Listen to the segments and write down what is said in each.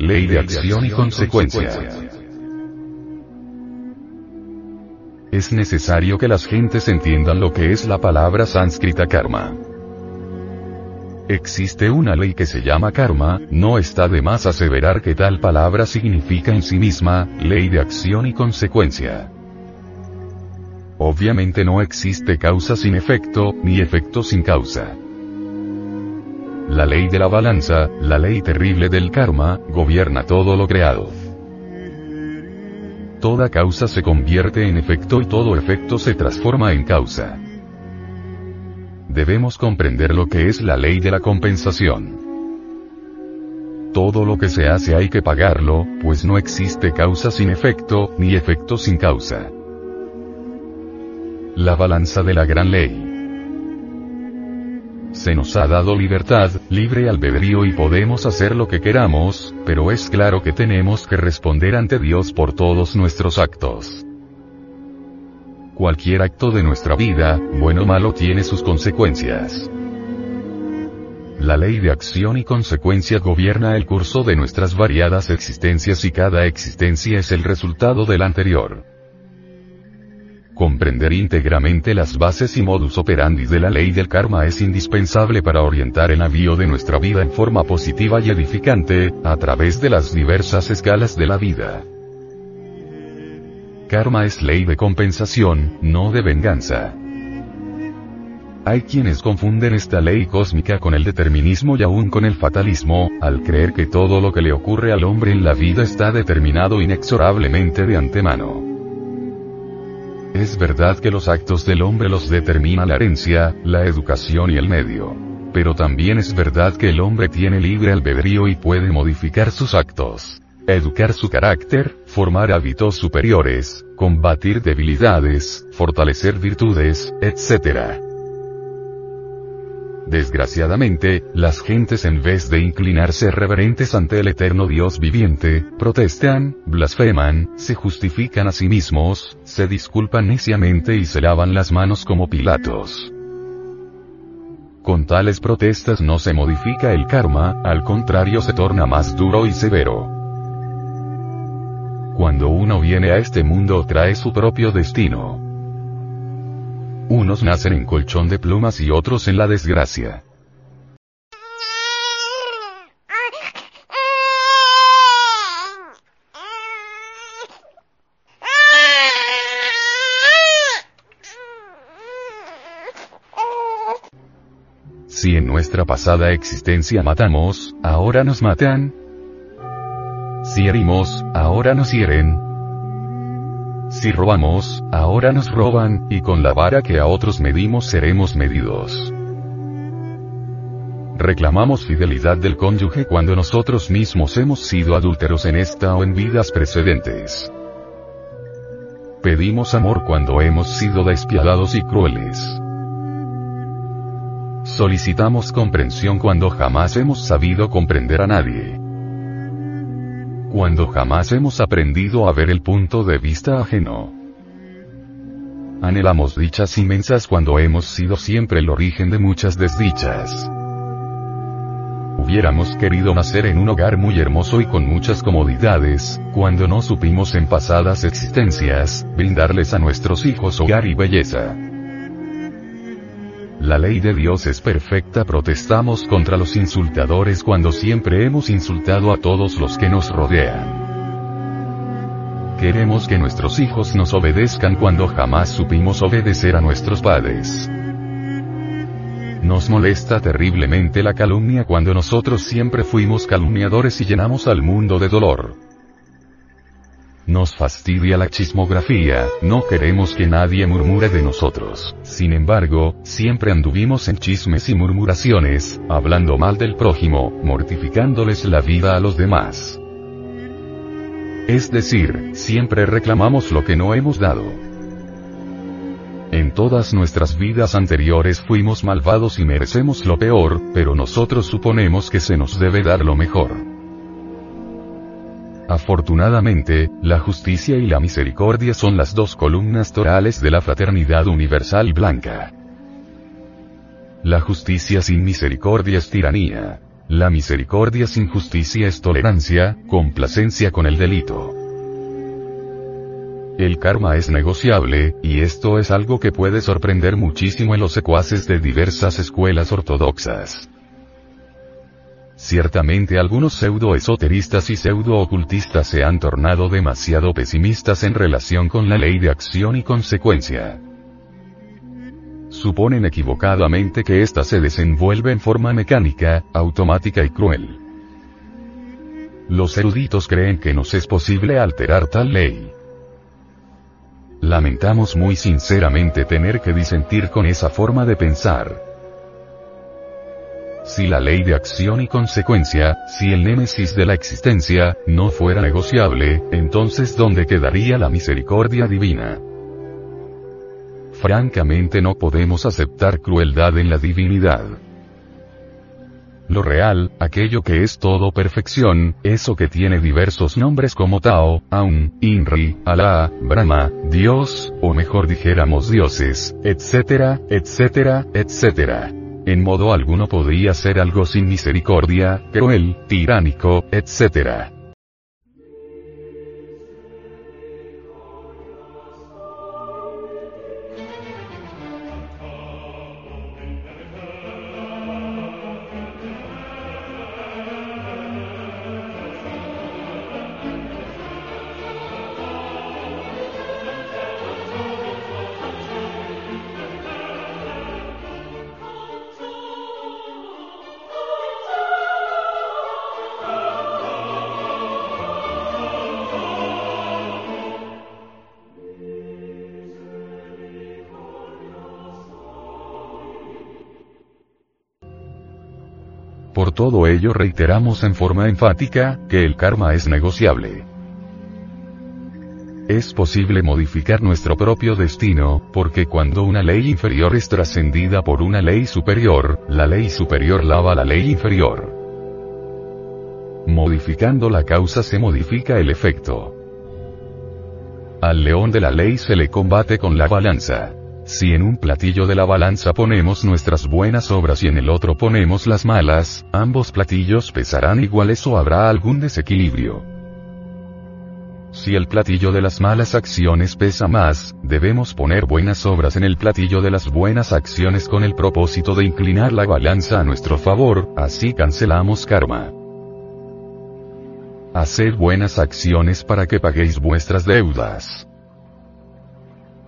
Ley de acción y consecuencia. Es necesario que las gentes entiendan lo que es la palabra sánscrita karma. Existe una ley que se llama karma, no está de más aseverar que tal palabra significa en sí misma, ley de acción y consecuencia. Obviamente no existe causa sin efecto, ni efecto sin causa. La ley de la balanza, la ley terrible del karma, gobierna todo lo creado. Toda causa se convierte en efecto y todo efecto se transforma en causa. Debemos comprender lo que es la ley de la compensación. Todo lo que se hace hay que pagarlo, pues no existe causa sin efecto, ni efecto sin causa. La balanza de la gran ley. Se nos ha dado libertad, libre albedrío y podemos hacer lo que queramos, pero es claro que tenemos que responder ante Dios por todos nuestros actos. Cualquier acto de nuestra vida, bueno o malo, tiene sus consecuencias. La ley de acción y consecuencia gobierna el curso de nuestras variadas existencias y cada existencia es el resultado de la anterior. Comprender íntegramente las bases y modus operandi de la ley del karma es indispensable para orientar el navío de nuestra vida en forma positiva y edificante, a través de las diversas escalas de la vida. Karma es ley de compensación, no de venganza. Hay quienes confunden esta ley cósmica con el determinismo y aún con el fatalismo, al creer que todo lo que le ocurre al hombre en la vida está determinado inexorablemente de antemano. Es verdad que los actos del hombre los determina la herencia, la educación y el medio. Pero también es verdad que el hombre tiene libre albedrío y puede modificar sus actos. Educar su carácter, formar hábitos superiores, combatir debilidades, fortalecer virtudes, etc. Desgraciadamente, las gentes en vez de inclinarse reverentes ante el eterno Dios viviente, protestan, blasfeman, se justifican a sí mismos, se disculpan neciamente y se lavan las manos como Pilatos. Con tales protestas no se modifica el karma, al contrario se torna más duro y severo. Cuando uno viene a este mundo trae su propio destino. Unos nacen en colchón de plumas y otros en la desgracia. Si en nuestra pasada existencia matamos, ahora nos matan. Si herimos, ahora nos hieren. Si robamos, ahora nos roban, y con la vara que a otros medimos seremos medidos. Reclamamos fidelidad del cónyuge cuando nosotros mismos hemos sido adúlteros en esta o en vidas precedentes. Pedimos amor cuando hemos sido despiadados y crueles. Solicitamos comprensión cuando jamás hemos sabido comprender a nadie cuando jamás hemos aprendido a ver el punto de vista ajeno. Anhelamos dichas inmensas cuando hemos sido siempre el origen de muchas desdichas. Hubiéramos querido nacer en un hogar muy hermoso y con muchas comodidades, cuando no supimos en pasadas existencias, brindarles a nuestros hijos hogar y belleza. La ley de Dios es perfecta. Protestamos contra los insultadores cuando siempre hemos insultado a todos los que nos rodean. Queremos que nuestros hijos nos obedezcan cuando jamás supimos obedecer a nuestros padres. Nos molesta terriblemente la calumnia cuando nosotros siempre fuimos calumniadores y llenamos al mundo de dolor. Nos fastidia la chismografía, no queremos que nadie murmure de nosotros. Sin embargo, siempre anduvimos en chismes y murmuraciones, hablando mal del prójimo, mortificándoles la vida a los demás. Es decir, siempre reclamamos lo que no hemos dado. En todas nuestras vidas anteriores fuimos malvados y merecemos lo peor, pero nosotros suponemos que se nos debe dar lo mejor. Afortunadamente, la justicia y la misericordia son las dos columnas torales de la fraternidad universal blanca. La justicia sin misericordia es tiranía. La misericordia sin justicia es tolerancia, complacencia con el delito. El karma es negociable, y esto es algo que puede sorprender muchísimo en los secuaces de diversas escuelas ortodoxas. Ciertamente algunos pseudo-esoteristas y pseudo-ocultistas se han tornado demasiado pesimistas en relación con la ley de acción y consecuencia. Suponen equivocadamente que ésta se desenvuelve en forma mecánica, automática y cruel. Los eruditos creen que nos es posible alterar tal ley. Lamentamos muy sinceramente tener que disentir con esa forma de pensar. Si la ley de acción y consecuencia, si el némesis de la existencia, no fuera negociable, entonces ¿dónde quedaría la misericordia divina? Francamente no podemos aceptar crueldad en la divinidad. Lo real, aquello que es todo perfección, eso que tiene diversos nombres como Tao, Aun, Inri, Alá, Brahma, Dios, o mejor dijéramos dioses, etcétera, etcétera, etcétera. En modo alguno podría ser algo sin misericordia, cruel, tiránico, etcétera. Todo ello reiteramos en forma enfática, que el karma es negociable. Es posible modificar nuestro propio destino, porque cuando una ley inferior es trascendida por una ley superior, la ley superior lava la ley inferior. Modificando la causa se modifica el efecto. Al león de la ley se le combate con la balanza. Si en un platillo de la balanza ponemos nuestras buenas obras y en el otro ponemos las malas, ambos platillos pesarán iguales o habrá algún desequilibrio. Si el platillo de las malas acciones pesa más, debemos poner buenas obras en el platillo de las buenas acciones con el propósito de inclinar la balanza a nuestro favor, así cancelamos karma. Haced buenas acciones para que paguéis vuestras deudas.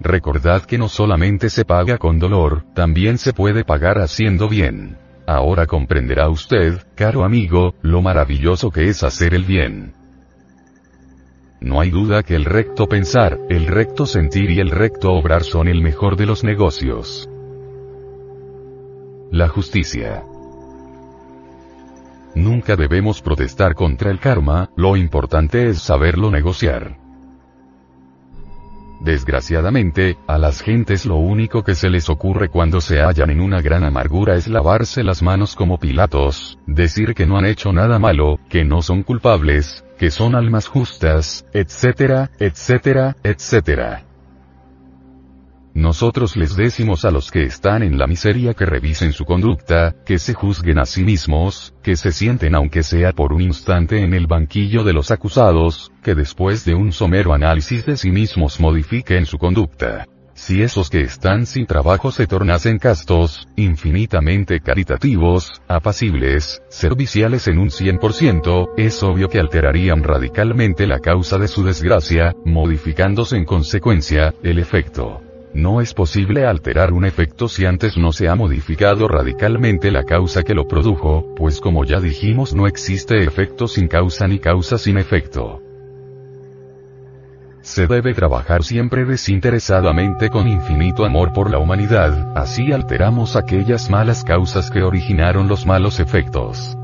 Recordad que no solamente se paga con dolor, también se puede pagar haciendo bien. Ahora comprenderá usted, caro amigo, lo maravilloso que es hacer el bien. No hay duda que el recto pensar, el recto sentir y el recto obrar son el mejor de los negocios. La justicia. Nunca debemos protestar contra el karma, lo importante es saberlo negociar. Desgraciadamente, a las gentes lo único que se les ocurre cuando se hallan en una gran amargura es lavarse las manos como Pilatos, decir que no han hecho nada malo, que no son culpables, que son almas justas, etcétera, etcétera, etcétera. Nosotros les decimos a los que están en la miseria que revisen su conducta, que se juzguen a sí mismos, que se sienten aunque sea por un instante en el banquillo de los acusados, que después de un somero análisis de sí mismos modifiquen su conducta. Si esos que están sin trabajo se tornasen castos, infinitamente caritativos, apacibles, serviciales en un 100%, es obvio que alterarían radicalmente la causa de su desgracia, modificándose en consecuencia, el efecto. No es posible alterar un efecto si antes no se ha modificado radicalmente la causa que lo produjo, pues como ya dijimos no existe efecto sin causa ni causa sin efecto. Se debe trabajar siempre desinteresadamente con infinito amor por la humanidad, así alteramos aquellas malas causas que originaron los malos efectos.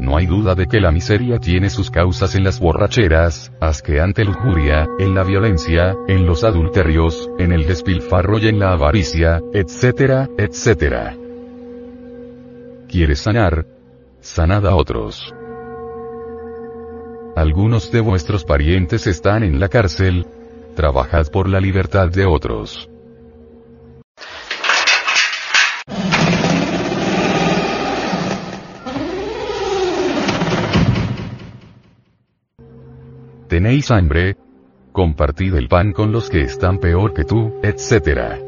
No hay duda de que la miseria tiene sus causas en las borracheras, asqueante lujuria, en la violencia, en los adulterios, en el despilfarro y en la avaricia, etcétera, etcétera. ¿Quieres sanar? Sanad a otros. Algunos de vuestros parientes están en la cárcel. Trabajad por la libertad de otros. ¿Tenéis hambre? Compartid el pan con los que están peor que tú, etc.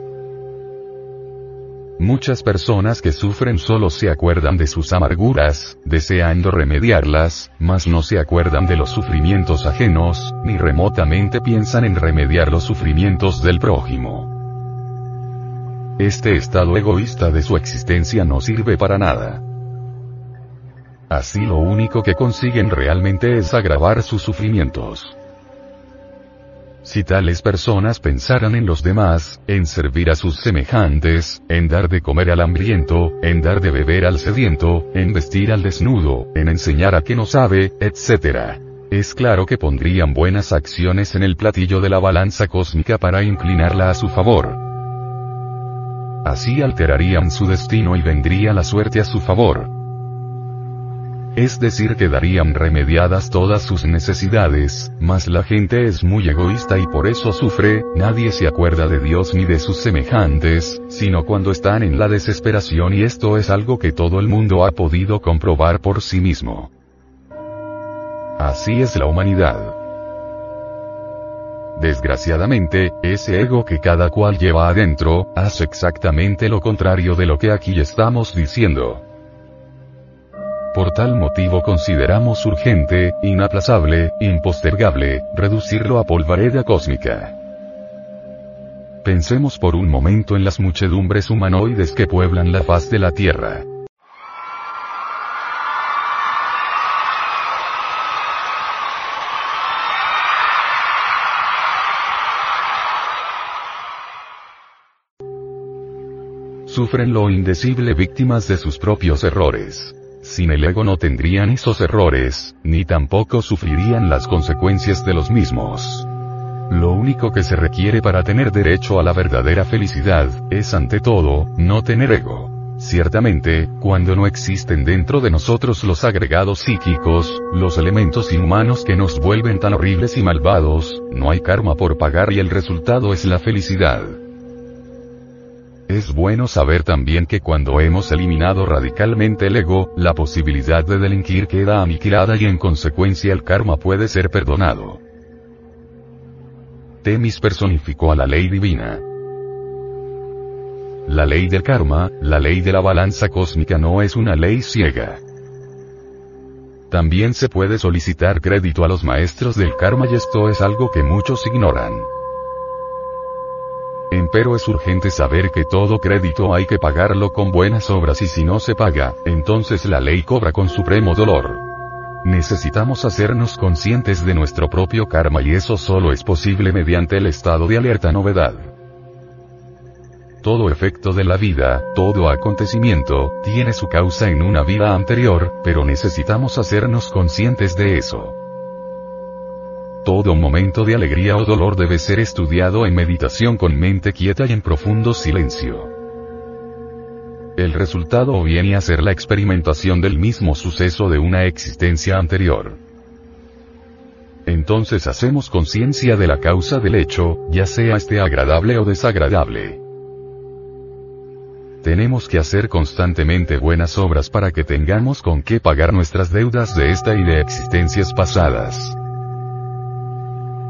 Muchas personas que sufren solo se acuerdan de sus amarguras, deseando remediarlas, mas no se acuerdan de los sufrimientos ajenos, ni remotamente piensan en remediar los sufrimientos del prójimo. Este estado egoísta de su existencia no sirve para nada. Así lo único que consiguen realmente es agravar sus sufrimientos. Si tales personas pensaran en los demás, en servir a sus semejantes, en dar de comer al hambriento, en dar de beber al sediento, en vestir al desnudo, en enseñar a que no sabe, etc. Es claro que pondrían buenas acciones en el platillo de la balanza cósmica para inclinarla a su favor. Así alterarían su destino y vendría la suerte a su favor. Es decir, quedarían remediadas todas sus necesidades, mas la gente es muy egoísta y por eso sufre, nadie se acuerda de Dios ni de sus semejantes, sino cuando están en la desesperación y esto es algo que todo el mundo ha podido comprobar por sí mismo. Así es la humanidad. Desgraciadamente, ese ego que cada cual lleva adentro, hace exactamente lo contrario de lo que aquí estamos diciendo. Por tal motivo consideramos urgente, inaplazable, impostergable, reducirlo a polvareda cósmica. Pensemos por un momento en las muchedumbres humanoides que pueblan la faz de la Tierra. Sufren lo indecible víctimas de sus propios errores. Sin el ego no tendrían esos errores, ni tampoco sufrirían las consecuencias de los mismos. Lo único que se requiere para tener derecho a la verdadera felicidad, es ante todo, no tener ego. Ciertamente, cuando no existen dentro de nosotros los agregados psíquicos, los elementos inhumanos que nos vuelven tan horribles y malvados, no hay karma por pagar y el resultado es la felicidad. Es bueno saber también que cuando hemos eliminado radicalmente el ego, la posibilidad de delinquir queda aniquilada y en consecuencia el karma puede ser perdonado. Temis personificó a la ley divina. La ley del karma, la ley de la balanza cósmica no es una ley ciega. También se puede solicitar crédito a los maestros del karma y esto es algo que muchos ignoran. Empero es urgente saber que todo crédito hay que pagarlo con buenas obras y si no se paga, entonces la ley cobra con supremo dolor. Necesitamos hacernos conscientes de nuestro propio karma y eso solo es posible mediante el estado de alerta novedad. Todo efecto de la vida, todo acontecimiento, tiene su causa en una vida anterior, pero necesitamos hacernos conscientes de eso. Todo momento de alegría o dolor debe ser estudiado en meditación con mente quieta y en profundo silencio. El resultado viene a ser la experimentación del mismo suceso de una existencia anterior. Entonces hacemos conciencia de la causa del hecho, ya sea este agradable o desagradable. Tenemos que hacer constantemente buenas obras para que tengamos con qué pagar nuestras deudas de esta y de existencias pasadas.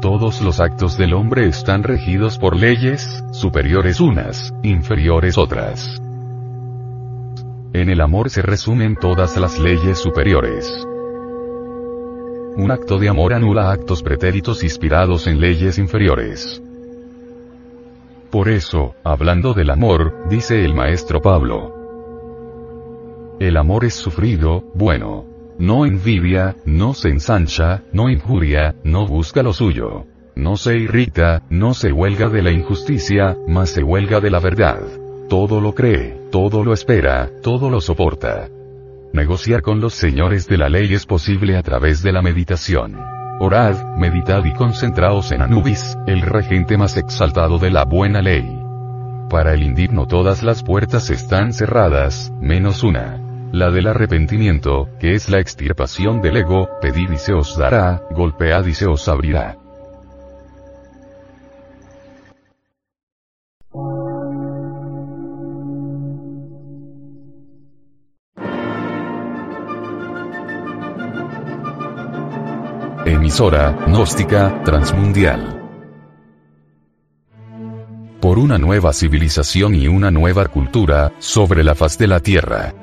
Todos los actos del hombre están regidos por leyes, superiores unas, inferiores otras. En el amor se resumen todas las leyes superiores. Un acto de amor anula actos pretéritos inspirados en leyes inferiores. Por eso, hablando del amor, dice el maestro Pablo. El amor es sufrido, bueno, no envidia, no se ensancha, no injuria, no busca lo suyo. No se irrita, no se huelga de la injusticia, mas se huelga de la verdad. Todo lo cree, todo lo espera, todo lo soporta. Negociar con los señores de la ley es posible a través de la meditación. Orad, meditad y concentraos en Anubis, el regente más exaltado de la buena ley. Para el indigno todas las puertas están cerradas, menos una la del arrepentimiento, que es la extirpación del ego, pedid y se os dará, golpead y se os abrirá. Emisora, gnóstica, transmundial. Por una nueva civilización y una nueva cultura, sobre la faz de la Tierra.